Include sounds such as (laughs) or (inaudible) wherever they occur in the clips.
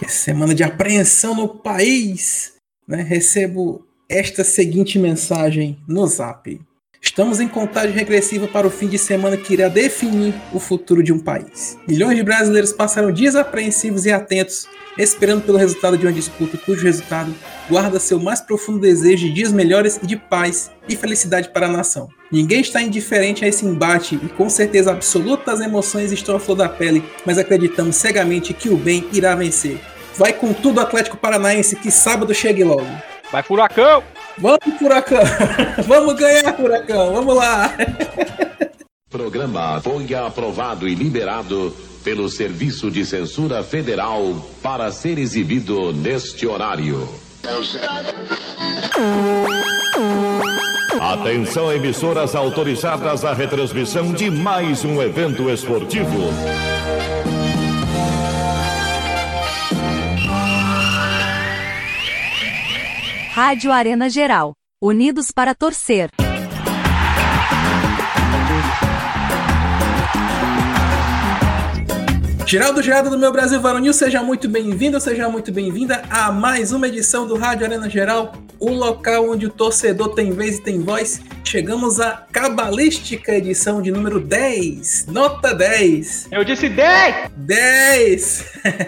que é semana de apreensão no país, né, recebo esta seguinte mensagem no zap. Estamos em contagem regressiva para o fim de semana que irá definir o futuro de um país. Milhões de brasileiros passaram dias apreensivos e atentos, esperando pelo resultado de uma disputa cujo resultado guarda seu mais profundo desejo de dias melhores e de paz e felicidade para a nação. Ninguém está indiferente a esse embate e com certeza absoluta as emoções estão à flor da pele, mas acreditamos cegamente que o bem irá vencer. Vai com tudo Atlético Paranaense que sábado chegue logo. Vai furacão! Vamos, Furacão! (laughs) Vamos ganhar, Furacão! Vamos lá! (laughs) Programa foi aprovado e liberado pelo Serviço de Censura Federal para ser exibido neste horário. Atenção, emissoras autorizadas à retransmissão de mais um evento esportivo. Rádio Arena Geral. Unidos para torcer. Geraldo Geraldo do meu Brasil Varonil, seja muito bem-vindo, seja muito bem-vinda a mais uma edição do Rádio Arena Geral, o local onde o torcedor tem vez e tem voz. Chegamos à cabalística edição de número 10, nota 10. Eu disse 10! 10!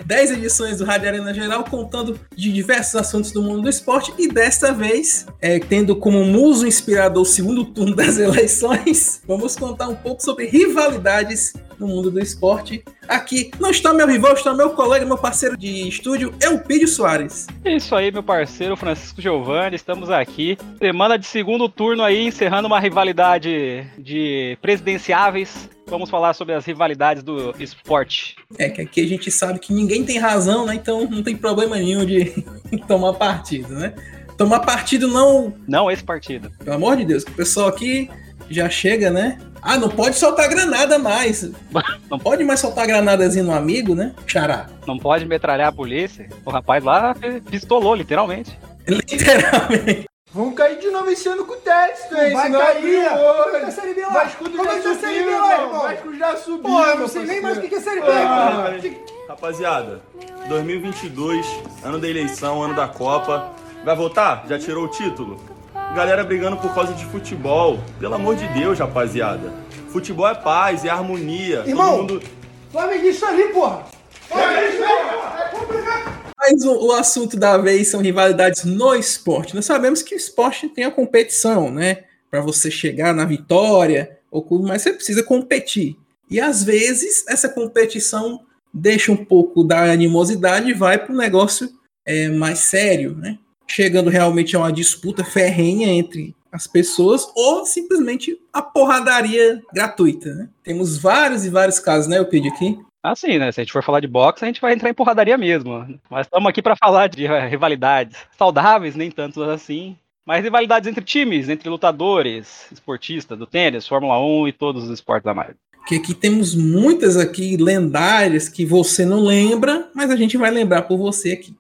10 edições do Rádio Arena Geral, contando de diversos assuntos do mundo do esporte e desta vez, é, tendo como muso inspirador o segundo turno das (laughs) eleições, vamos contar um pouco sobre rivalidades no mundo do esporte. Aqui não está meu rival, está meu colega, meu parceiro de estúdio, Elpidio Soares. É isso aí, meu parceiro Francisco Giovanni, estamos aqui. Semana de segundo turno aí, encerrando uma rivalidade de presidenciáveis. Vamos falar sobre as rivalidades do esporte. É que aqui a gente sabe que ninguém tem razão, né? Então não tem problema nenhum de (laughs) tomar partido, né? Tomar partido não. Não esse partido. Pelo amor de Deus, que o pessoal aqui já chega, né? Ah, não pode soltar granada mais. (laughs) Não pode mais soltar granadazinho no amigo, né? Xará. Não pode metralhar a polícia. O rapaz lá pistolou, literalmente. (laughs) Literalmente. Vamos cair de novo esse ano com o teste, hein? Vai cair. é é Série B lá? Vasco Como é já que é Série subiu, B lá, irmão. Vasco já subiu. Pô, eu não sei nem mais o que é Série B, Ah. Rapaziada, 2022, ano da eleição, ano da Copa. Vai votar? Já tirou o título? Galera brigando por causa de futebol. Pelo amor de Deus, rapaziada. Futebol é paz, é harmonia. Irmão. Todo mundo. Flamenguista ali, porra. Flamenguista ali, porra. É complicado. Mas o, o assunto da vez são rivalidades no esporte. Nós sabemos que o esporte tem a competição, né? Para você chegar na vitória, ou mas você precisa competir. E às vezes essa competição deixa um pouco da animosidade e vai para um negócio é, mais sério, né? Chegando realmente a uma disputa ferrenha entre as pessoas ou simplesmente a porradaria gratuita, né? Temos vários e vários casos, né, eu pedi aqui. Assim, né? Se a gente for falar de boxe, a gente vai entrar em porradaria mesmo. Mas estamos aqui para falar de rivalidades saudáveis, nem tanto assim. Mas rivalidades entre times, entre lutadores, esportistas do tênis, Fórmula 1 e todos os esportes a mais. Que aqui temos muitas aqui lendárias que você não lembra, mas a gente vai lembrar por você aqui.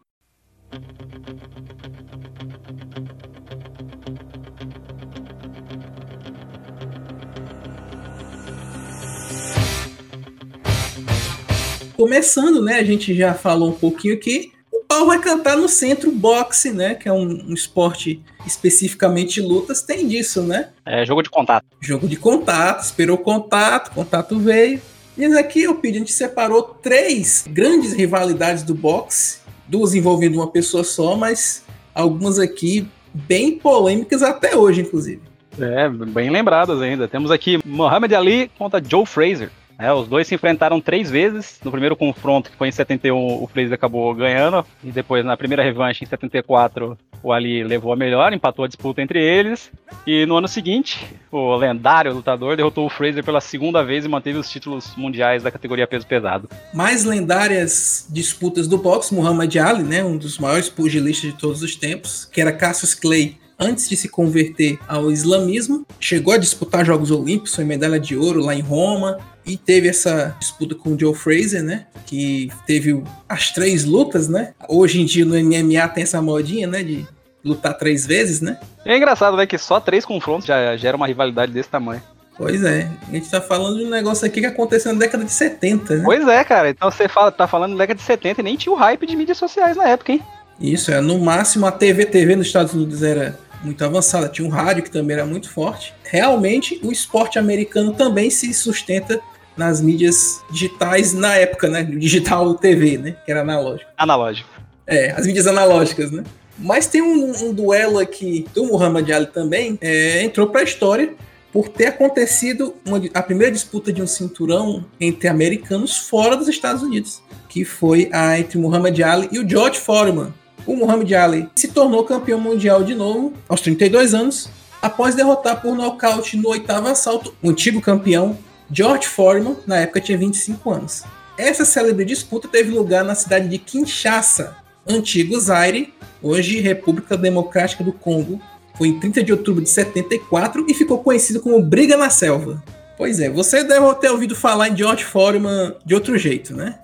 Começando, né? A gente já falou um pouquinho aqui. O pau vai cantar no centro boxe, né? Que é um, um esporte especificamente de lutas, tem disso, né? É jogo de contato. Jogo de contato, esperou contato, contato veio. E aqui eu pedi, a gente separou três grandes rivalidades do boxe, duas envolvendo uma pessoa só, mas algumas aqui bem polêmicas até hoje, inclusive. É, bem lembradas ainda. Temos aqui Muhammad Ali contra Joe Fraser. É, os dois se enfrentaram três vezes. No primeiro confronto, que foi em 71, o Fraser acabou ganhando. E depois, na primeira revanche, em 74, o Ali levou a melhor, empatou a disputa entre eles. E no ano seguinte, o lendário lutador derrotou o Fraser pela segunda vez e manteve os títulos mundiais da categoria peso pesado. Mais lendárias disputas do boxe, Muhammad Ali, né, um dos maiores pugilistas de todos os tempos, que era Cassius Clay antes de se converter ao islamismo, chegou a disputar Jogos Olímpicos, foi medalha de ouro lá em Roma, e teve essa disputa com o Joe Fraser, né? Que teve as três lutas, né? Hoje em dia no MMA tem essa modinha, né? De lutar três vezes, né? É engraçado, né, que só três confrontos já gera uma rivalidade desse tamanho. Pois é, a gente tá falando de um negócio aqui que aconteceu na década de 70, né? Pois é, cara. Então você fala, tá falando da década de 70 e nem tinha o hype de mídias sociais na época, hein? Isso, é, no máximo a TV TV nos Estados Unidos era muito avançada, tinha um rádio que também era muito forte. Realmente, o esporte americano também se sustenta nas mídias digitais na época, né? Digital TV, né? Que era analógico. Analógico. É, as mídias analógicas, né? Mas tem um, um duelo aqui do Muhammad Ali também, é, entrou para a história por ter acontecido uma, a primeira disputa de um cinturão entre americanos fora dos Estados Unidos, que foi a entre Muhammad Ali e o George Foreman. O Muhammad Ali se tornou campeão mundial de novo aos 32 anos, após derrotar por nocaute no oitavo assalto o antigo campeão George Foreman, na época tinha 25 anos. Essa célebre disputa teve lugar na cidade de Kinshasa, antigo Zaire, hoje República Democrática do Congo. Foi em 30 de outubro de 74 e ficou conhecido como Briga na Selva. Pois é, você deve ter ouvido falar em George Foreman de outro jeito, né?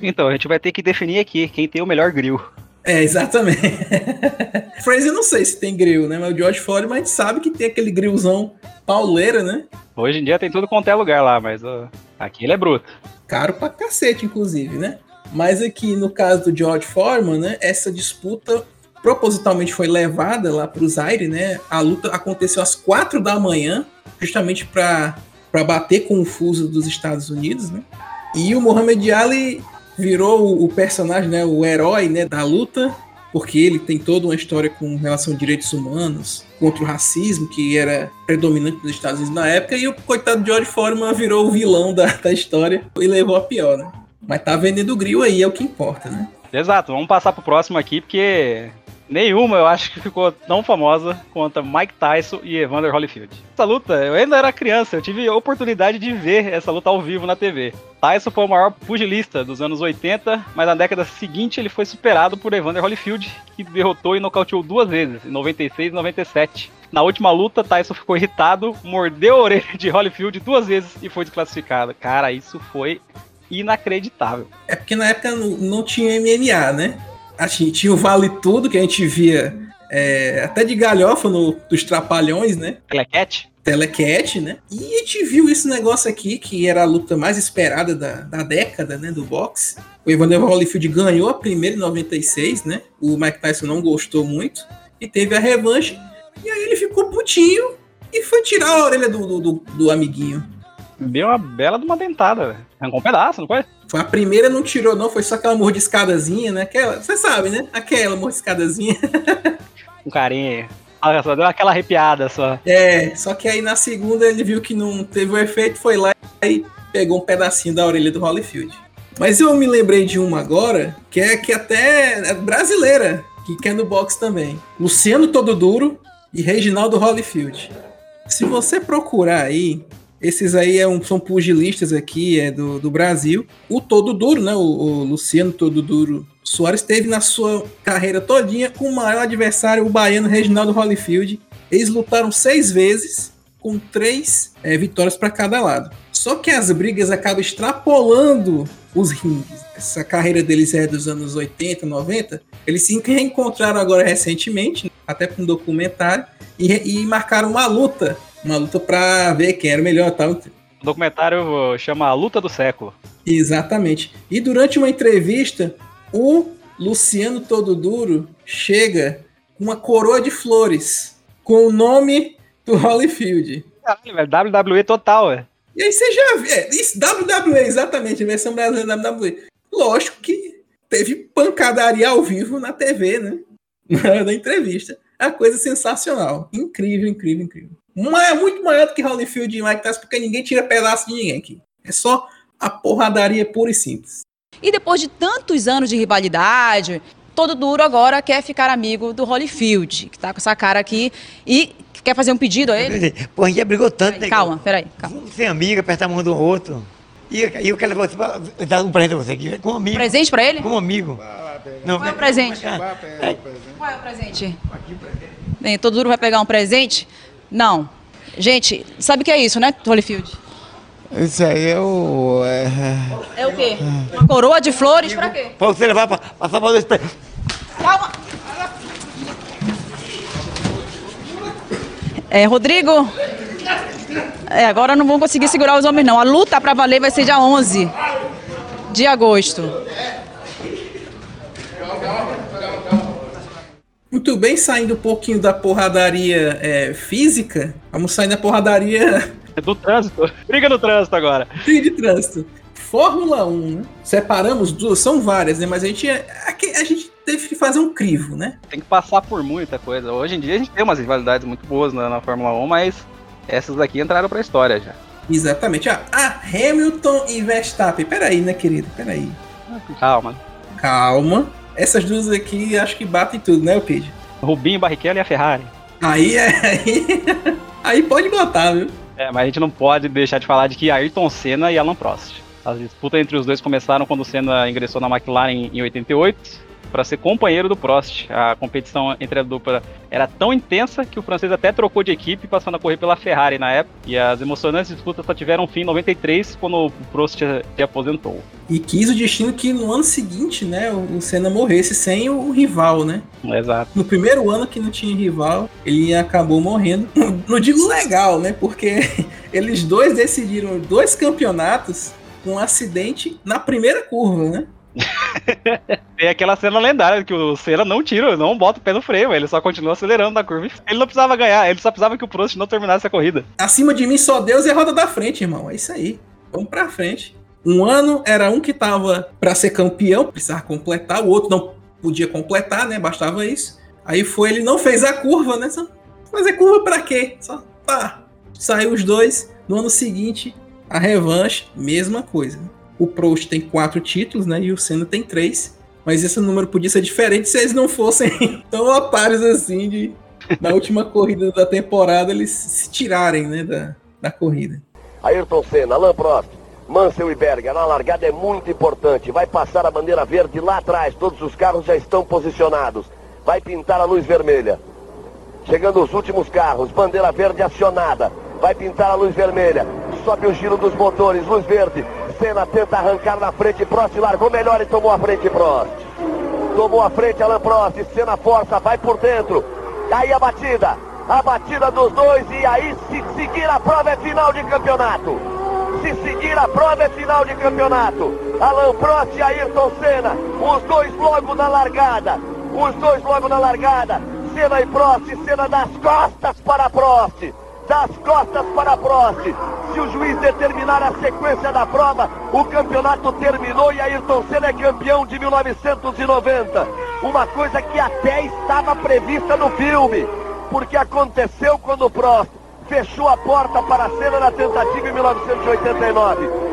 Então, a gente vai ter que definir aqui quem tem o melhor grill. É, exatamente. (laughs) Fraser eu não sei se tem grill, né? Mas o George Foreman a gente sabe que tem aquele grillzão pauleira, né? Hoje em dia tem tudo quanto é lugar lá, mas ó, aqui ele é bruto. Caro pra cacete, inclusive, né? Mas aqui no caso do George Foreman, né? Essa disputa propositalmente foi levada lá para o Zaire, né? A luta aconteceu às quatro da manhã, justamente para bater com o fuso dos Estados Unidos, né? E o Muhammad Ali virou o personagem, né, o herói, né, da luta, porque ele tem toda uma história com relação a direitos humanos, contra o racismo que era predominante nos Estados Unidos na época, e o coitado George Foreman virou o vilão da, da história e levou a pior, né? Mas tá vendendo grill aí, é o que importa, né? Exato, vamos passar pro próximo aqui, porque nenhuma eu acho que ficou tão famosa quanto Mike Tyson e Evander Holyfield. Essa luta, eu ainda era criança, eu tive a oportunidade de ver essa luta ao vivo na TV. Tyson foi o maior pugilista dos anos 80, mas na década seguinte ele foi superado por Evander Holyfield, que derrotou e nocauteou duas vezes, em 96 e 97. Na última luta, Tyson ficou irritado, mordeu a orelha de Holyfield duas vezes e foi desclassificado. Cara, isso foi inacreditável. É porque na época não, não tinha MMA, né? Assim, tinha o Vale Tudo, que a gente via é, até de galhofa no, dos Trapalhões, né? Telecat? Telecat, né? E a gente viu esse negócio aqui, que era a luta mais esperada da, da década, né? Do boxe. O Evander Holyfield ganhou a primeira em 96, né? O Mike Tyson não gostou muito. E teve a revanche. E aí ele ficou putinho e foi tirar a orelha do, do, do, do amiguinho. Deu uma bela de uma dentada, velho. Arrancou um pedaço, não foi? Foi a primeira, não tirou, não. Foi só aquela mordiscadazinha, né? Aquela, você sabe, né? Aquela mordiscadazinha. (laughs) um carinho. Olha só, deu aquela arrepiada só. É, só que aí na segunda ele viu que não teve o efeito, foi lá e pegou um pedacinho da orelha do Holyfield. Mas eu me lembrei de uma agora, que é que até é brasileira, que quer no box também. Luciano Todo Duro e Reginaldo Holyfield. Se você procurar aí, esses aí é um, são pugilistas aqui, é do, do Brasil. O Todo Duro, né? O, o, Luciano Todo Duro Soares teve na sua carreira todinha com o maior adversário, o baiano Reginaldo Holyfield. Eles lutaram seis vezes, com três é, vitórias para cada lado. Só que as brigas acabam extrapolando os rings. Essa carreira deles é dos anos 80, 90. Eles se reencontraram agora recentemente, até com um documentário, e, e marcaram uma luta uma luta pra ver quem era o melhor tal. O documentário chama A Luta do Século. Exatamente. E durante uma entrevista, o Luciano Todo Duro chega com uma coroa de flores com o nome do Holyfield. Caralho, velho, WWE total, é. E aí você já vê, é, isso, WWE, exatamente, a versão brasileira da WWE. Lógico que teve pancadaria ao vivo na TV, né? (laughs) Na entrevista. A coisa sensacional. Incrível, incrível, incrível é muito maior do que Holyfield e Mike Tyson, porque ninguém tira pedaço de ninguém aqui. É só a porradaria pura e simples. E depois de tantos anos de rivalidade, todo duro agora quer ficar amigo do Holyfield, que tá com essa cara aqui e quer fazer um pedido a ele. (laughs) Pô, a gente já brigou tanto, peraí, né? Calma, peraí, calma. Vamos ser amigo, apertar a mão do outro. E, e eu quero você dar um presente pra você aqui, com um amigo. Presente pra ele? Com um amigo. Não, Qual é o presente? Qual é o presente? Bem, todo duro vai pegar um presente? Não. Gente, sabe o que é isso, né, Holyfield? Isso aí é o. É, é o quê? Uma coroa de flores pra quê? Pra você levar pra passar pra dois Calma! É, Rodrigo, É, agora não vão conseguir segurar os homens, não. A luta pra valer vai ser dia 11 de agosto. Muito bem, saindo um pouquinho da porradaria é, física, vamos sair da porradaria. Do trânsito. (laughs) Briga no trânsito agora. Briga de trânsito. Fórmula 1, né? Separamos duas, são várias, né? Mas a gente, a gente teve que fazer um crivo, né? Tem que passar por muita coisa. Hoje em dia a gente tem umas rivalidades muito boas na, na Fórmula 1, mas essas daqui entraram pra história já. Exatamente. Ah, ah, Hamilton e Verstappen. Peraí, né, querido? Peraí. Calma. Calma. Essas duas aqui acho que batem tudo, né, Pedro? Rubinho, Barrichello e a Ferrari. Aí é. Aí, (laughs) aí pode botar, viu? É, mas a gente não pode deixar de falar de que Ayrton Senna e Alan Prost. As disputas entre os dois começaram quando o Senna ingressou na McLaren em 88 para ser companheiro do Prost. A competição entre a dupla era tão intensa que o francês até trocou de equipe, passando a correr pela Ferrari na época. E as emocionantes disputas só tiveram fim em 93, quando o Prost se aposentou. E quis o destino que no ano seguinte, né, o Senna morresse sem o rival, né? Exato. No primeiro ano que não tinha rival, ele acabou morrendo. (laughs) Não digo legal, né? Porque (laughs) eles dois decidiram dois campeonatos com um acidente na primeira curva, né? (laughs) Tem aquela cena lendária que o Senna não tira, não bota o pé no freio, ele só continua acelerando na curva. Ele não precisava ganhar, ele só precisava que o Prost não terminasse a corrida. Acima de mim só Deus e a roda da frente, irmão. É isso aí. Vamos pra frente. Um ano era um que tava para ser campeão, precisava completar, o outro não podia completar, né? Bastava isso. Aí foi, ele não fez a curva, né? Só fazer curva para quê? Só tá. Saiu os dois. No ano seguinte, a revanche, mesma coisa. O Prost tem quatro títulos, né? E o Senna tem três. Mas esse número podia ser diferente se eles não fossem (laughs) tão otários assim de na última corrida da temporada eles se tirarem, né, da, da corrida. Ayrton Senna, Alain Prost, Mansell e Berger, a largada é muito importante. Vai passar a bandeira verde lá atrás, todos os carros já estão posicionados. Vai pintar a luz vermelha. Chegando os últimos carros, bandeira verde acionada. Vai pintar a luz vermelha. Sobe o giro dos motores, luz verde. Senna tenta arrancar na frente, Prost largou melhor e tomou a frente Prost. Tomou a frente Alan Prost, Senna força, vai por dentro. Aí a batida, a batida dos dois e aí se seguir a prova é final de campeonato. Se seguir a prova é final de campeonato. Alan Prost e Ayrton Senna, os dois logo na largada. Os dois logo na largada. Senna e Prost, Senna das costas para Prost das costas para Prost. Se o juiz determinar a sequência da prova, o campeonato terminou e Ayrton Senna é campeão de 1990. Uma coisa que até estava prevista no filme, porque aconteceu quando o Prost fechou a porta para a Senna na tentativa em 1989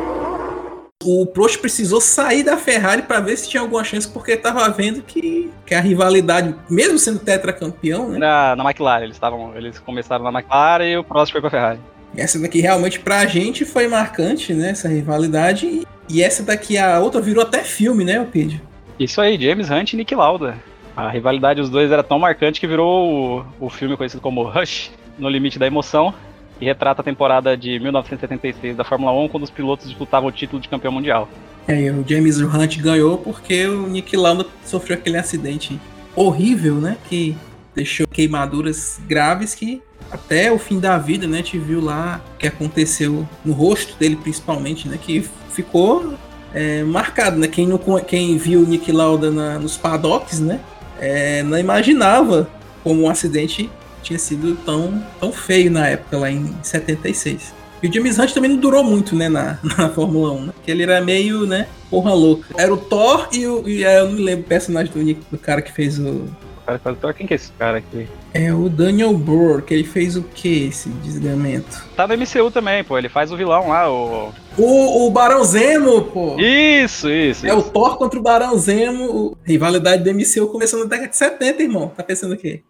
o Prost precisou sair da Ferrari para ver se tinha alguma chance, porque estava vendo que, que a rivalidade, mesmo sendo tetracampeão, né? Na, na McLaren, eles estavam, eles começaram na McLaren e o Prost foi para a Ferrari. Essa daqui realmente pra gente foi marcante, né? Essa rivalidade. E essa daqui, a outra virou até filme, né, Pedro? Isso aí, James Hunt e Nick Lauda. A rivalidade dos dois era tão marcante que virou o, o filme conhecido como Rush, No Limite da Emoção, que retrata a temporada de 1976 da Fórmula 1, quando os pilotos disputavam o título de campeão mundial. É, o James Hunt ganhou porque o Nick Lauda sofreu aquele acidente horrível, né? Que deixou queimaduras graves que até o fim da vida, né? Te viu lá o que aconteceu no rosto dele, principalmente, né? Que ficou é, marcado, né? Quem, não, quem viu o Nick Lauda na, nos paddocks, né? É, não imaginava como um acidente tinha sido tão, tão feio na época, lá em 76. E o James Hunt também não durou muito, né, na, (laughs) na Fórmula 1, né? Ele era meio, né, porra louca. Era o Thor e, o, e eu não me lembro o personagem do, do cara que fez o... Cara? Quem que é esse cara aqui? É o Daniel Burr, que ele fez o que, esse desgamento? Tá no MCU também, pô, ele faz o vilão lá, o... O, o Barão Zemo, pô! Isso, isso. É isso. o Thor contra o Barão Zemo, rivalidade do MCU começou na década de 70, irmão. Tá pensando o quê?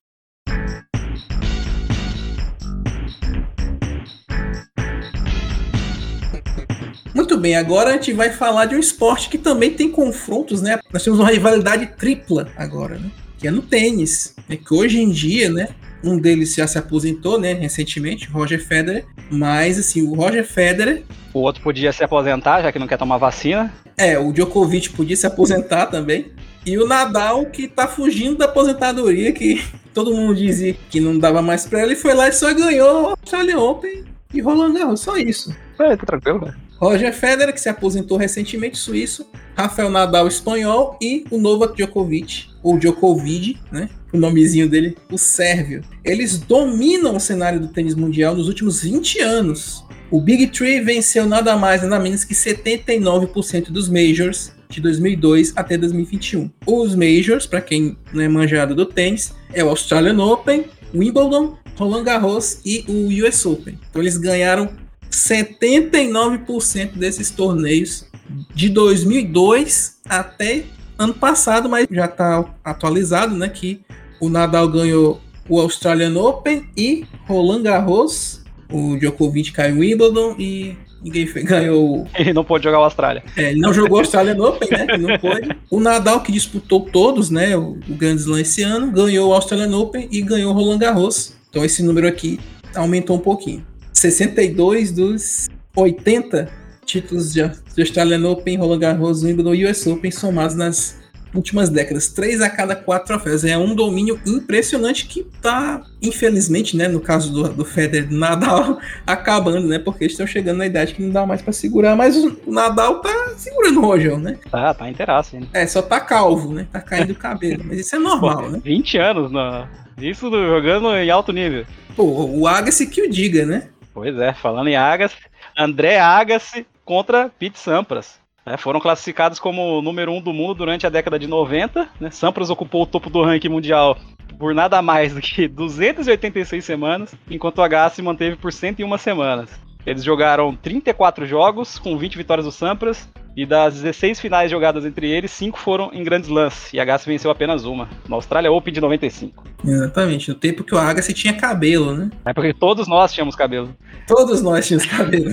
Muito bem, agora a gente vai falar de um esporte que também tem confrontos, né? Nós temos uma rivalidade tripla agora, né? Que é no tênis. É que hoje em dia, né? Um deles já se aposentou, né? Recentemente, Roger Federer. Mas, assim, o Roger Federer. O outro podia se aposentar, já que não quer tomar vacina. É, o Djokovic podia se aposentar também. E o Nadal, que tá fugindo da aposentadoria, que todo mundo dizia que não dava mais pra ele, foi lá e só ganhou o Australian Open e Roland Garros, só isso. É, tá tranquilo, né? Roger Federer, que se aposentou recentemente, suíço, Rafael Nadal, espanhol, e o Novak Djokovic, ou Djokovic, né? O nomezinho dele, o sérvio. Eles dominam o cenário do tênis mundial nos últimos 20 anos. O Big Three venceu nada mais nada menos que 79% dos majors de 2002 até 2021. Os majors, para quem não é manjado do tênis, é o Australian Open, Wimbledon, Roland Garros e o US Open. Então eles ganharam 79% desses torneios de 2002 até ano passado, mas já está atualizado, né? Que o Nadal ganhou o Australian Open e Roland Garros, o Djokovic caiu em Wimbledon e ninguém (laughs) ganhou. Ele não pôde jogar o Austrália. É, ele não jogou o Australian Open, né? Que não pôde. O Nadal, que disputou todos, né? O, o Grand Slam esse ano, ganhou o Australian Open e ganhou o Roland Garros. Então esse número aqui aumentou um pouquinho. 62 dos 80 títulos de, de Australian Open, Roland Garros, Wimbledon e US Open somados nas últimas décadas. Três a cada quatro troféus. É um domínio impressionante que tá, infelizmente, né, no caso do, do Federer do Nadal, (laughs) acabando, né? Porque eles estão chegando na idade que não dá mais para segurar. Mas o Nadal tá segurando o Rojão, né? Tá, tá inteiraço, hein? É, só tá calvo, né? Tá caindo o cabelo. Mas isso é normal, Pô, né? 20 anos, no... isso jogando em alto nível. Pô, o Agassi que o diga, né? Pois é, falando em Agassi, André Agassi contra Pete Sampras. É, foram classificados como número um do mundo durante a década de 90. Né? Sampras ocupou o topo do ranking mundial por nada mais do que 286 semanas, enquanto Agassi manteve por 101 semanas. Eles jogaram 34 jogos, com 20 vitórias do Sampras, e das 16 finais jogadas entre eles, 5 foram em grandes lances, e Agassi venceu apenas uma, na Austrália Open de 95. Exatamente, no tempo que o Agassi tinha cabelo, né? É porque todos nós tínhamos cabelo. Todos nós tínhamos cabelo.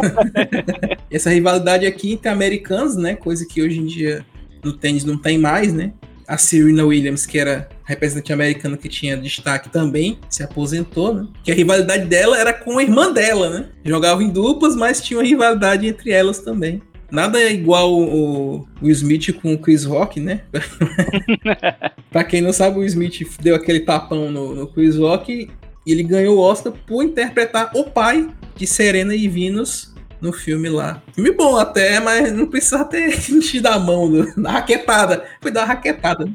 (laughs) Essa rivalidade aqui entre americanos, né, coisa que hoje em dia no tênis não tem mais, né? A Serena Williams, que era representante americana que tinha destaque também, se aposentou, né? Que a rivalidade dela era com a irmã dela, né? Jogavam em duplas, mas tinha uma rivalidade entre elas também. Nada é igual o Will Smith com o Chris Rock, né? (laughs) pra quem não sabe, o Smith deu aquele tapão no, no Chris Rock e ele ganhou o Oscar por interpretar o pai de Serena e Venus no filme lá. Filme bom até, mas não precisa ter (laughs) enchido a mão do, da raquetada. Foi dar raquetada.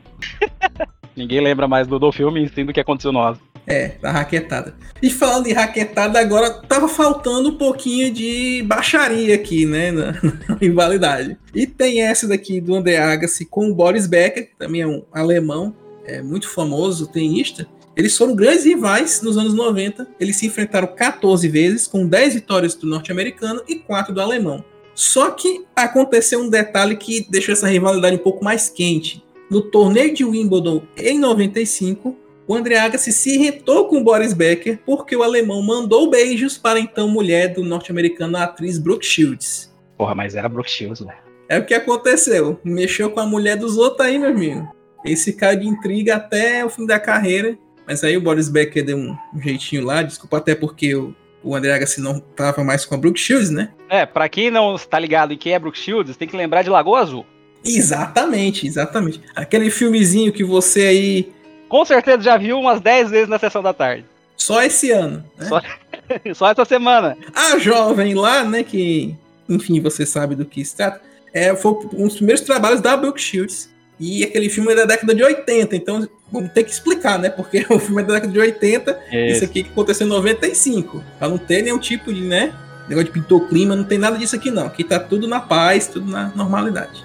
Ninguém lembra mais do, do filme sim do que aconteceu no Oscar. É, da raquetada. E falando de raquetada, agora tava faltando um pouquinho de baixaria aqui, né, na, na rivalidade. E tem essa daqui do André Agassi com o Boris Becker, que também é um alemão, é muito famoso tenista. Eles foram grandes rivais nos anos 90. Eles se enfrentaram 14 vezes, com 10 vitórias do norte-americano e 4 do alemão. Só que aconteceu um detalhe que deixou essa rivalidade um pouco mais quente. No torneio de Wimbledon em 95, o André Agassi se irritou com o Boris Becker porque o alemão mandou beijos para a então mulher do norte-americano, atriz Brooke Shields. Porra, mas era Brooke Shields, né? É o que aconteceu. Mexeu com a mulher dos outros aí, meu amigo. Esse cara de intriga até o fim da carreira. Mas aí o Boris Becker deu um, jeitinho lá, desculpa até porque o, o André Agassi não tava mais com a Brooke Shields, né? É, pra quem não está ligado em quem é Brooke Shields, tem que lembrar de Lagoa Azul. Exatamente, exatamente. Aquele filmezinho que você aí com certeza já viu umas 10 vezes na sessão da tarde. Só esse ano. Né? Só, (laughs) só essa semana. A jovem lá, né, que, enfim, você sabe do que se trata, é, foi um dos primeiros trabalhos da Brooke Shields. E aquele filme é da década de 80, então vamos ter que explicar, né? Porque (laughs) o filme é da década de 80, isso, isso aqui que aconteceu em 95. Pra não ter nenhum tipo de, né? Negócio de pintou clima, não tem nada disso aqui não. Aqui tá tudo na paz, tudo na normalidade.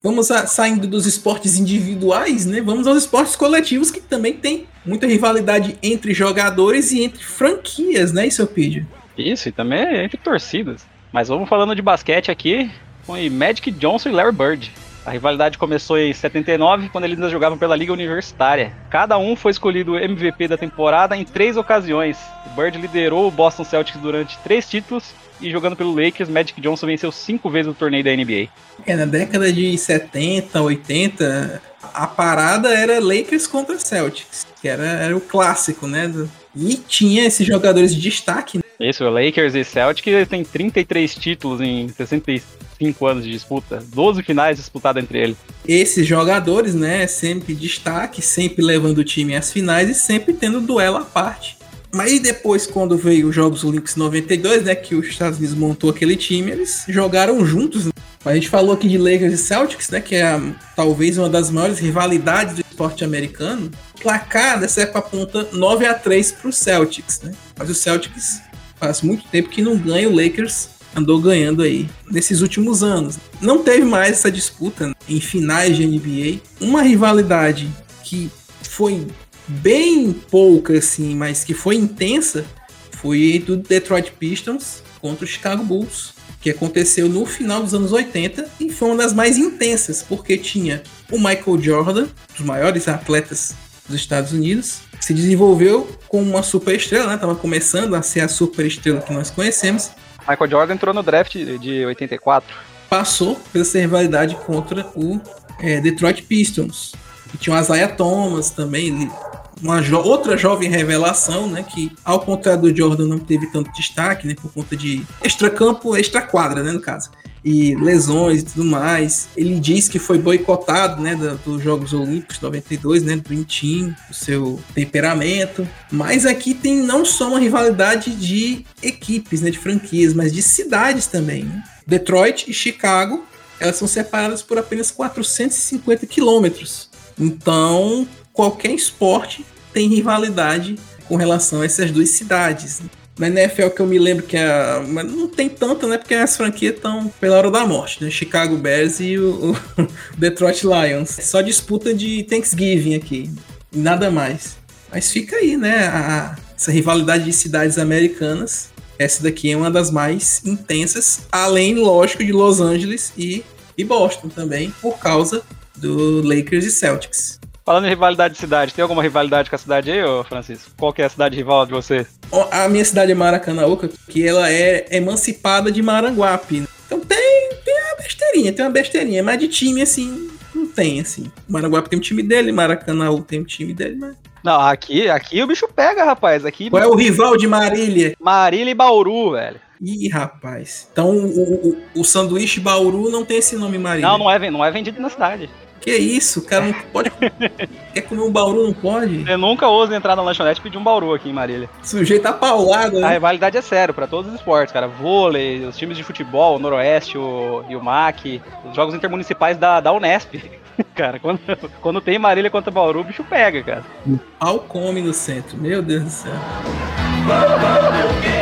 Vamos a, saindo dos esportes individuais, né? Vamos aos esportes coletivos que também tem muita rivalidade entre jogadores e entre franquias, né, Isopídio? Isso, e também é entre torcidas. Mas vamos falando de basquete aqui com Magic Johnson e Larry Bird. A rivalidade começou em 79, quando eles ainda jogavam pela Liga Universitária. Cada um foi escolhido MVP da temporada em três ocasiões. O Bird liderou o Boston Celtics durante três títulos e jogando pelo Lakers, Magic Johnson venceu cinco vezes o torneio da NBA. É, na década de 70, 80, a parada era Lakers contra Celtics, que era, era o clássico, né? Do, E tinha esses jogadores de destaque. Né? Isso, Lakers e Celtics tem 33 títulos em 65 anos de disputa, 12 finais disputadas entre eles. Esses jogadores, né, sempre destaque, sempre levando o time às finais e sempre tendo duelo à parte. Mas depois, quando veio os Jogos Olímpicos 92, né, que os Estados Unidos montou aquele time, eles jogaram juntos. Né? A gente falou aqui de Lakers e Celtics, né, que é a, talvez uma das maiores rivalidades do esporte americano. O placar dessa época aponta 9 a 3 para os Celtics, né? Mas o Celtics faz muito tempo que não ganha, o Lakers andou ganhando aí nesses últimos anos. Não teve mais essa disputa né, em finais de NBA. Uma rivalidade que foi bem pouca, assim, mas que foi intensa, foi do Detroit Pistons contra o Chicago Bulls, que aconteceu no final dos anos 80 e foi uma das mais intensas, porque tinha o Michael Jordan, um dos maiores atletas dos Estados Unidos, se desenvolveu como uma super estrela, né? Tava começando a ser a super estrela que nós conhecemos. Michael Jordan entrou no draft de 84. Passou pela essa rivalidade contra o é, Detroit Pistons. E tinha o Isaiah Thomas também, uma jo outra jovem revelação, né, que ao contrário do Jordan não teve tanto destaque, né, por conta de extracampo, extra-quadra, né, no caso, e lesões e tudo mais. Ele diz que foi boicotado, né, dos Jogos Olímpicos 92, né, do Team, o seu temperamento. Mas aqui tem não só uma rivalidade de equipes, né, de franquias, mas de cidades também. Né? Detroit e Chicago, elas são separadas por apenas 450 quilômetros. Então, qualquer esporte tem rivalidade com relação a essas duas cidades. Na NFL que eu me lembro que é. Mas não tem tanto, né? Porque as franquias estão pela hora da morte, né? Chicago Bears e o, o (laughs) Detroit Lions. Só disputa de Thanksgiving aqui. Nada mais. Mas fica aí, né? A, essa rivalidade de cidades americanas. Essa daqui é uma das mais intensas, além, lógico, de Los Angeles e, e Boston também, por causa do Lakers e Celtics. Falando em rivalidade de cidade, tem alguma rivalidade com a cidade aí, ô Francisco? Qual que é a cidade rival de você? A minha cidade é Maracanãuca, que ela é emancipada de Maranguape. Então tem, tem uma besteirinha, tem uma besteirinha, mas de time assim, não tem assim. Maranguape tem um time dele, Maracanã tem um time dele, mas não, aqui, aqui o bicho pega, rapaz. Aqui, Qual é o rival de Marília? Marília e Bauru, velho. Ih, rapaz. Então o, o, o sanduíche Bauru não tem esse nome Marília. Não, não é, não é vendido na cidade. Que isso, o cara não pode. (laughs) Quer comer um bauru, não pode? Você nunca ousa entrar na lanchonete e pedir um bauru aqui em Marília. Sujeito tá paulado, né? A rivalidade é sério, pra todos os esportes, cara. Vôlei, os times de futebol, o Noroeste o, e o MAC, os jogos intermunicipais da, da Unesp. (laughs) cara, quando, quando tem Marília contra Bauru, o bicho pega, cara. Pau come no centro, meu Deus do céu. (laughs)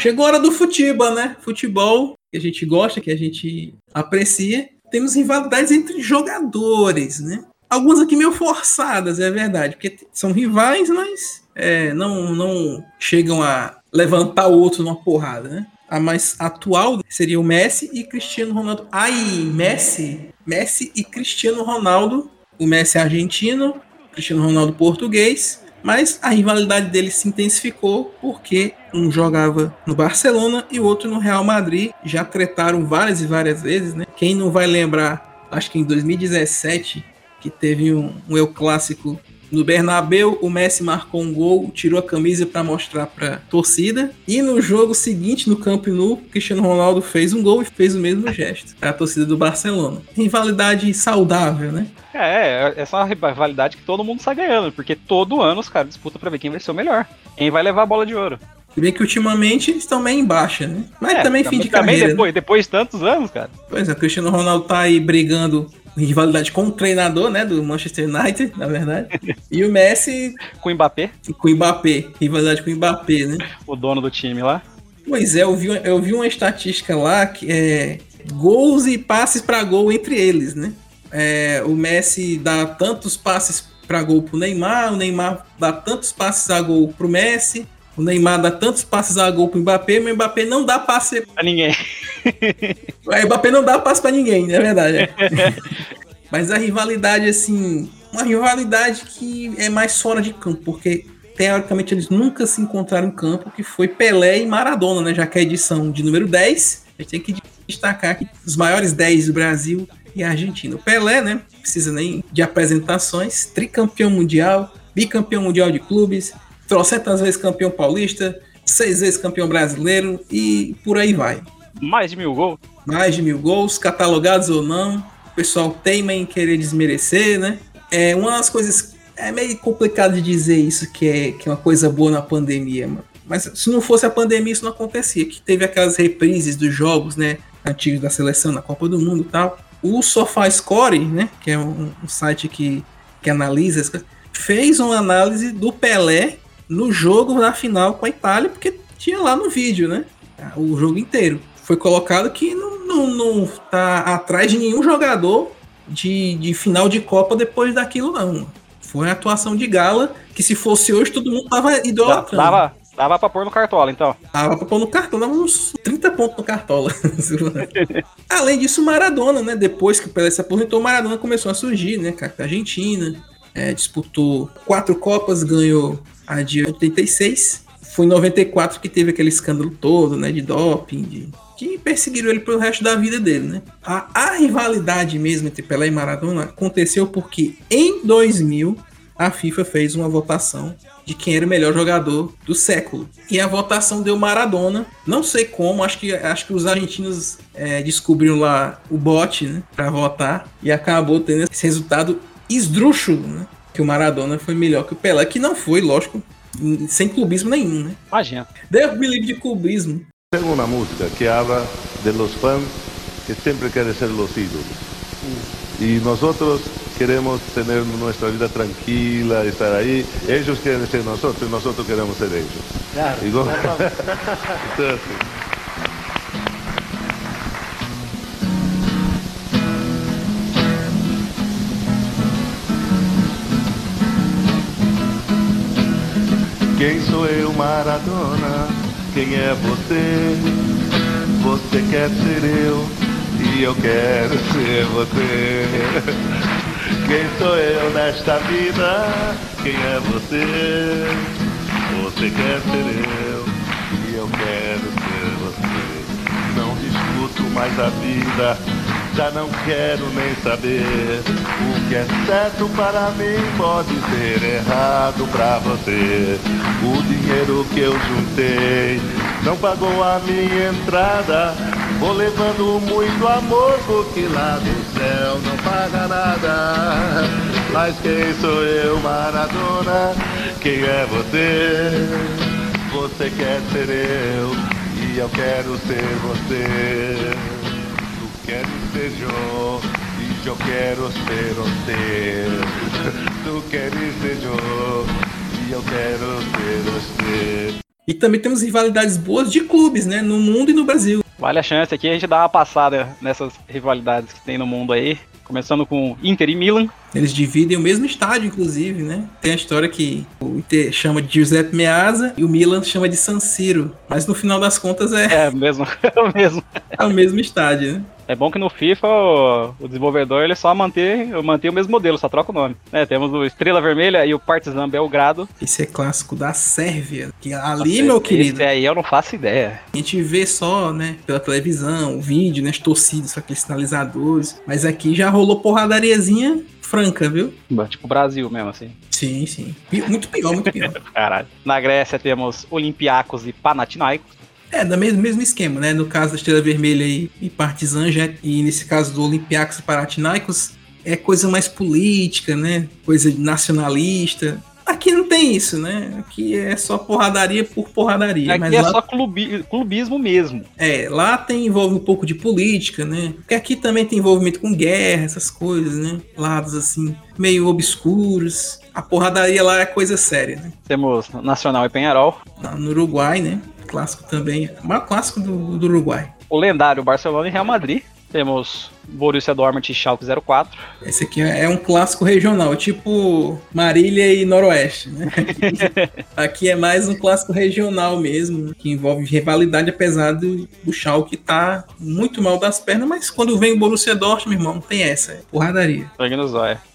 Chegou a hora do futebol, né? Futebol que a gente gosta, que a gente aprecia. Temos rivalidades entre jogadores, né? Algumas aqui meio forçadas, é verdade, porque são rivais, mas é, não, não chegam a levantar o outro numa porrada, né? A mais atual seria o Messi e Cristiano Ronaldo. Ai, Messi! Messi e Cristiano Ronaldo. O Messi é argentino, Cristiano Ronaldo português. Mas a rivalidade deles se intensificou porque um jogava no Barcelona e o outro no Real Madrid. Já tretaram várias e várias vezes, né? Quem não vai lembrar, acho que em 2017, que teve um, um El Clássico no Bernabeu, o Messi marcou um gol, tirou a camisa para mostrar para torcida. E no jogo seguinte, no Camp Nou, Cristiano Ronaldo fez um gol e fez o mesmo gesto para a torcida do Barcelona. Rivalidade saudável, né? É, essa é uma rivalidade que todo mundo sai ganhando, porque todo ano os caras disputam para ver quem vai ser o melhor. Quem vai levar a bola de ouro. Se bem que ultimamente eles estão meio em baixa, né? Mas é, também fim de também carreira. Depois, né? depois de tantos anos, cara. Pois é, o Cristiano Ronaldo tá aí brigando rivalidade com o treinador, né, do Manchester United, na verdade. E o Messi com o Mbappé. Com o Mbappé, rivalidade com o Mbappé, né? O dono do time lá. Pois é, eu vi, eu vi uma estatística lá que é gols e passes para gol entre eles, né? É, o Messi dá tantos passes para gol pro Neymar, o Neymar dá tantos passes a gol pro Messi, o Neymar dá tantos passes a gol pro Mbappé, mas o Mbappé não dá passe pra ninguém. o Mbappé não dá passe pra ninguém, na é verdade. É. (laughs) mas a rivalidade, assim, uma rivalidade que é mais fora de campo, porque teoricamente eles nunca se encontraram em campo, que foi Pelé e Maradona, né? Já que é a edição de número 10, a gente tem que destacar aqui os maiores 10 do Brasil e Argentina. O Pelé, né? Precisa nem de apresentações, tricampeão mundial, bicampeão mundial de clubes, trocentas vezes campeão paulista, seis vezes campeão brasileiro e por aí vai. Mais de mil gols? Mais de mil gols, catalogados ou não. O pessoal teima em querer desmerecer, né? É uma das coisas. É meio complicado de dizer isso, que é, que é uma coisa boa na pandemia, mano. Mas se não fosse a pandemia, isso não acontecia. Que teve aquelas reprises dos jogos, né? Antigos da seleção na Copa do Mundo e tal. O SofaScore, né? Que é um, um site que, que analisa, fez uma análise do Pelé no jogo na final com a Itália, porque tinha lá no vídeo, né? O jogo inteiro. Foi colocado que não, não, não tá atrás de nenhum jogador de, de final de Copa depois daquilo, não. Foi uma atuação de gala que se fosse hoje todo mundo tava idolatrando. Dava, dava pra pôr no cartola, então. Dava pra pôr no cartola, dava uns 30 pontos no cartola. (laughs) Além disso, Maradona, né? Depois que o Pelé se aposentou, Maradona começou a surgir, né? Com a Argentina. É, disputou quatro Copas, ganhou a de 86. Foi em 94 que teve aquele escândalo todo, né? De doping, de, que perseguiram ele pelo resto da vida dele, né? A, a rivalidade mesmo entre Pelé e Maradona aconteceu porque em 2000 a FIFA fez uma votação de quem era o melhor jogador do século. E a votação deu Maradona. Não sei como, acho que, acho que os argentinos é, descobriram lá o bot né, para votar e acabou tendo esse resultado esdrúxulo, né? Que o Maradona foi melhor que o Pelé, que não foi, lógico, sem clubismo nenhum, né? Imagina. Deus me livre de clubismo. Tem uma música que habla de los fãs que sempre querem ser los ídolos. E nós outros queremos ter nossa vida tranquila, estar aí. Eles querem ser nós e nós queremos ser eles. Claro. Igual... (laughs) então, assim. Quem sou eu, Maradona? Quem é você? Você quer ser eu e eu quero ser você. Quem sou eu nesta vida? Quem é você? Você quer ser eu e eu quero ser você. Não discuto mais a vida já não quero nem saber. O que é certo para mim pode ser errado para você. O dinheiro que eu juntei não pagou a minha entrada. Vou levando muito amor, porque lá do céu não paga nada. Mas quem sou eu, Maradona? Quem é você? Você quer ser eu e eu quero ser você queres ser eu e eu quero ser você. Tu queres ser eu e eu quero ser você. E também temos rivalidades boas de clubes, né? No mundo e no Brasil. Vale a chance aqui a gente dar uma passada nessas rivalidades que tem no mundo aí. Começando com Inter e Milan. Eles dividem o mesmo estádio, inclusive, né? Tem a história que o Inter chama de Giuseppe Meazza e o Milan chama de San Siro. Mas no final das contas é. É mesmo, (laughs) é o mesmo. É o mesmo estádio, né? É bom que no FIFA o, o desenvolvedor ele só mantém, mantém o mesmo modelo, só troca o nome. É, temos o Estrela Vermelha e o Partizan Belgrado. Esse é clássico da Sérvia. Que ali, meu querido. Esse aí eu não faço ideia. A gente vê só, né, pela televisão, o vídeo, né, as torcidas, aqueles sinalizadores. Mas aqui já rolou porradariazinha franca, viu? Tipo Brasil mesmo, assim. Sim, sim. Muito pior, muito pior. (laughs) Caralho. Na Grécia temos Olympiacos e Panathinaikos. É, do mesmo, mesmo esquema, né? No caso da Estrela Vermelha e, e Partizan, já, e nesse caso do Olympiacos e Panathinaikos, é coisa mais política, né? Coisa nacionalista. Aqui não tem isso, né? Aqui é só porradaria por porradaria. Aqui é lá... só clubi, clubismo mesmo. É, lá tem envolve um pouco de política, né? Porque aqui também tem envolvimento com guerra, essas coisas, né? Lados assim, meio obscuros. A porradaria lá é coisa séria, né? Temos Nacional e Penharol. No Uruguai, né? clássico também. O maior clássico do, do Uruguai. O lendário Barcelona e Real Madrid. Temos Borussia Dortmund e Schalke 04. Esse aqui é um clássico regional, tipo Marília e Noroeste, né? (laughs) aqui é mais um clássico regional mesmo, que envolve rivalidade, apesar do, do Schalke tá muito mal das pernas, mas quando vem o Borussia Dortmund, meu irmão, não tem essa, é porradaria.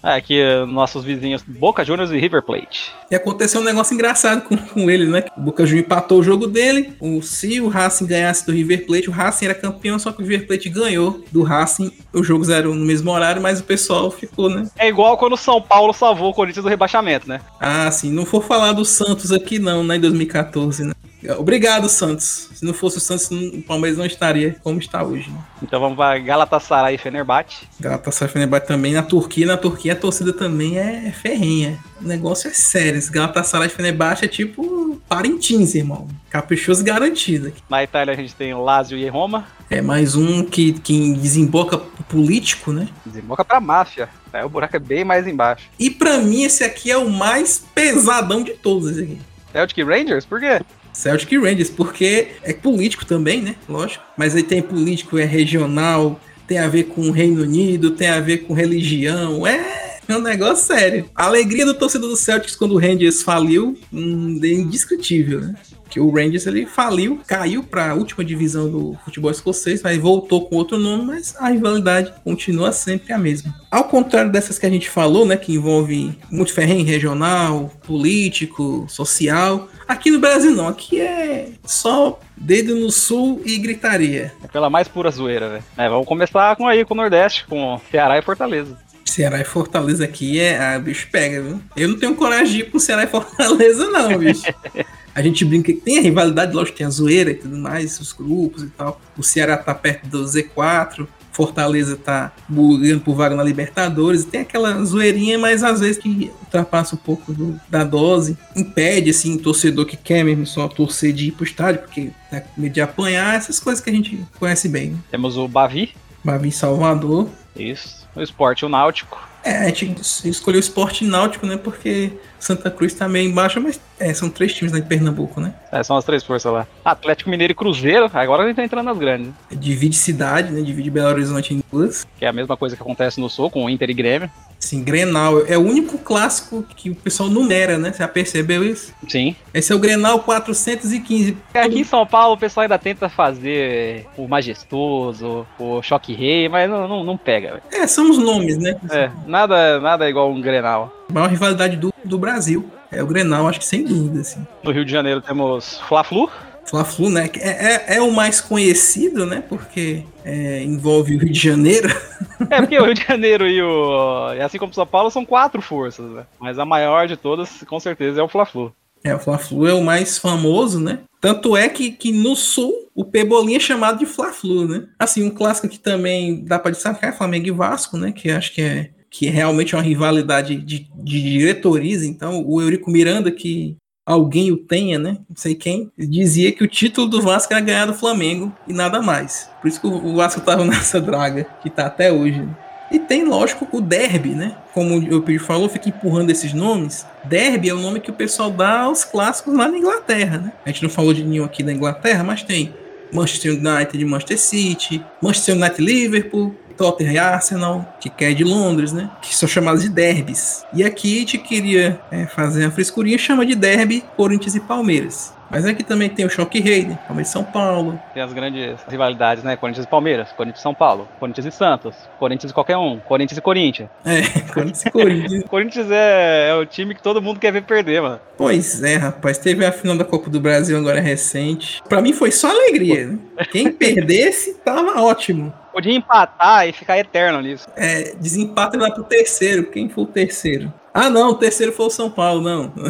É, aqui nossos vizinhos Boca Juniors e River Plate. E aconteceu um negócio engraçado com, com ele, né? O Boca Juniors empatou o jogo dele, o, se o Racing ganhasse do River Plate, o Racing era campeão, só que o River Plate ganhou do Racing, os jogos eram no mesmo horário, mas o pessoal ficou, né? É igual quando o São Paulo salvou o Corinthians do rebaixamento, né? Ah, sim, não for falar do Santos aqui não, né, em 2014, né? Obrigado, Santos. Se não fosse o Santos, o Palmeiras não estaria como está hoje. Né? Então vamos para Galatasaray e Fenerbahçe. Galatasaray e Fenerbahçe também na Turquia. Na Turquia a torcida também é ferrenha. O negócio é sério. Esse Galatasaray e Fenerbahçe é tipo Parintins, irmão. Caprichoso garantido. Na Itália a gente tem Lazio e Roma. É mais um que, que desemboca político, né? Desemboca pra máfia. É, o buraco é bem mais embaixo. E para mim esse aqui é o mais pesadão de todos esse aqui. Celtic Rangers? Por quê? Celtic Rangers, porque é político também, né? Lógico. Mas aí tem político, é regional, tem a ver com o Reino Unido, tem a ver com religião. É, é um negócio sério. A alegria do torcedor do Celtics quando o Rangers faliu hum, é indescritível, né? Que o Rangers ele faliu, caiu para a última divisão do futebol escocês, aí voltou com outro nome, mas a rivalidade continua sempre a mesma. Ao contrário dessas que a gente falou, né, que envolve muito ferrenho regional, político, social, aqui no Brasil não, aqui é só dedo no sul e gritaria. É pela mais pura zoeira, velho. É, vamos começar com aí com o Nordeste, com Ceará e Fortaleza. Ceará e Fortaleza aqui é. Ah, bicho pega, viu? Eu não tenho coragem de ir pro Ceará e Fortaleza, não, bicho. (laughs) A gente brinca que tem a rivalidade, lógico, tem a zoeira e tudo mais, os grupos e tal. O Ceará tá perto do Z4, Fortaleza tá brigando por vaga na Libertadores, tem aquela zoeirinha, mas às vezes que ultrapassa um pouco do, da dose, impede, assim, o torcedor que quer mesmo só torcer de ir pro estádio, porque tá com medo de apanhar, essas coisas que a gente conhece bem. Né? Temos o Bavi. Bavi Salvador. Isso. O esporte, o Náutico. É, a gente escolheu o esporte náutico, né? Porque Santa Cruz tá meio embaixo, mas é, são três times lá de Pernambuco, né? É, são as três forças lá. Atlético Mineiro e Cruzeiro, agora a gente tá entrando nas grandes. Né? Divide cidade, né? Divide Belo Horizonte em duas. Que é a mesma coisa que acontece no Sul com o Inter e Grêmio. Sim, Grenal é o único clássico que o pessoal numera, né? Você já percebeu isso? Sim. Esse é o Grenal 415. Aqui em São Paulo o pessoal ainda tenta fazer o majestoso, o choque rei, mas não, não, não pega. Véio. É, são os nomes, né? É, nada, nada igual um Grenal. A maior rivalidade do, do Brasil. É o Grenal, acho que sem dúvida, assim. No Rio de Janeiro temos Fla-Flu. Fla-Flu, né? É, é, é, o mais conhecido, né? Porque é, envolve o Rio de Janeiro. (laughs) É, porque o Rio de Janeiro e o. Assim como São Paulo são quatro forças, né? Mas a maior de todas, com certeza, é o Fla-Flu. É, o Fla-Flu é o mais famoso, né? Tanto é que, que no Sul o Pebolinha é chamado de Fla-Flu, né? Assim, um clássico que também dá pra destacar é Flamengo e Vasco, né? Que acho que é que realmente é uma rivalidade de, de diretorias. Então, o Eurico Miranda, que alguém o tenha, né? Não sei quem, dizia que o título do Vasco era ganhar do Flamengo e nada mais. Por isso que o Vasco estava (laughs) nessa draga que está até hoje. Né? E tem, lógico, o derby, né? Como o Pedro falou, fica empurrando esses nomes. Derby é o nome que o pessoal dá aos clássicos lá na Inglaterra, né? A gente não falou de nenhum aqui na Inglaterra, mas tem Manchester United Manchester City, Manchester United Liverpool, Tottenham e Arsenal, que é de Londres, né? Que são chamados de derbys. E aqui a gente queria é, fazer a frescurinha, chama de derby Corinthians e Palmeiras. Mas aqui também tem o Choque Rei, né? Palmeiras e São Paulo. Tem as grandes rivalidades, né? Corinthians e Palmeiras, Corinthians e São Paulo, Corinthians e Santos, Corinthians e qualquer um, Corinthians e Corinthians. É, (laughs) Corinthians e Corinthians. (laughs) Corinthians é, é, o time que todo mundo quer ver perder, mano. Pois é, rapaz. Teve a final da Copa do Brasil agora recente. Pra mim foi só alegria, né? Quem perdesse tava ótimo. Podia empatar e ficar eterno nisso. É, desempata e vai pro terceiro. Quem for o terceiro? Ah, não, o terceiro foi o São Paulo, não. (laughs)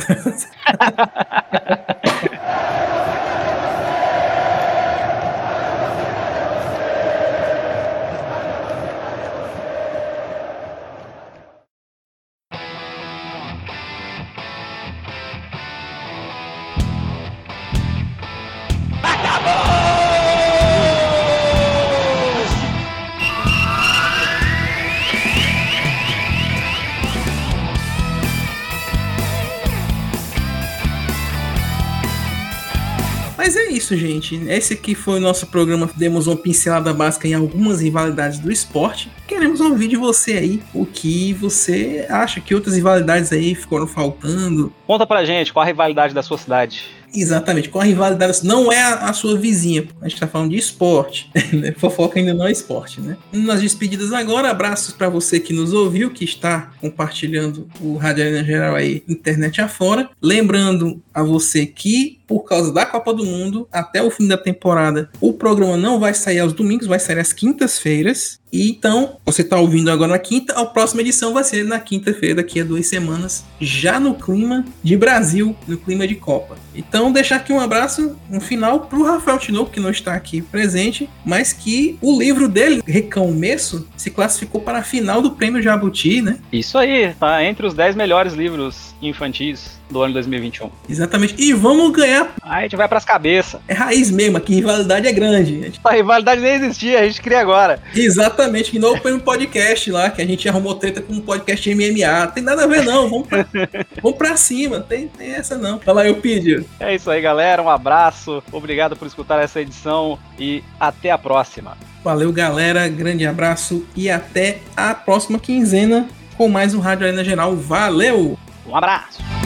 isso, gente. Esse aqui foi o nosso programa. Demos uma pincelada básica em algumas rivalidades do esporte. Queremos ouvir de você aí o que você acha que outras rivalidades aí foram faltando. Conta pra gente qual a rivalidade da sua cidade. Exatamente, com a rivalidade. Não é a, a sua vizinha, a gente tá falando de esporte. (laughs) Né? Fofoca ainda não é esporte, né? Nas despedidas agora, abraços para você que nos ouviu, que está compartilhando o Rádio Arena Geral aí, internet afora. Lembrando a você que, por causa da Copa do Mundo, até o fim da temporada, o programa não vai sair aos domingos, vai sair às quintas-feiras. E então, você está ouvindo agora na quinta, a próxima edição vai ser na quinta-feira, daqui a duas semanas, já no clima de Brasil, no clima de Copa. Então, deixar aqui um abraço, um final para o Rafael Tinoco, que não está aqui presente, mas que o livro dele, Recomeço, se classificou para a final do Prêmio Jabuti, né? Isso aí, tá entre os 10 melhores livros infantis do ano 2021. Exatamente. E vamos ganhar. Aí a gente vai pras cabeças. É raiz mesmo, aqui rivalidade é grande. Gente. A rivalidade nem existia, a gente cria agora. Exatamente, que novo foi um podcast lá, que a gente arrumou treta com um podcast MMA. Tem nada a ver, não. Vamos pra, (laughs) vamos pra cima, tem, tem essa não. Fala aí, Pidio. É isso aí, galera. Um abraço. Obrigado por escutar essa edição e até a próxima. Valeu, galera. Grande abraço e até a próxima quinzena com mais um Rádio Arena Geral. Valeu! Um abraço!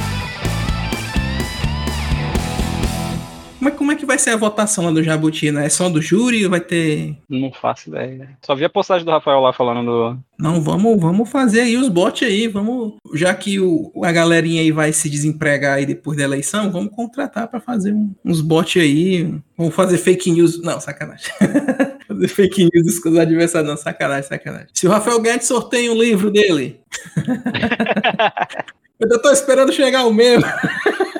Mas como é que vai ser a votação lá do Jabuti, né? É só do júri ou vai ter. Não faço ideia. Só vi a postagem do Rafael lá falando do. Não, vamos, vamos fazer aí os bots aí. Vamos. Já que o, a galerinha aí vai se desempregar aí depois da eleição, vamos contratar para fazer um, uns bots aí. Vamos fazer fake news. Não, sacanagem. (laughs) fazer fake news com os adversários. Não, sacanagem, sacanagem. Se o Rafael Guedes sorteia um livro dele. (laughs) Eu tô esperando chegar o meu. (laughs)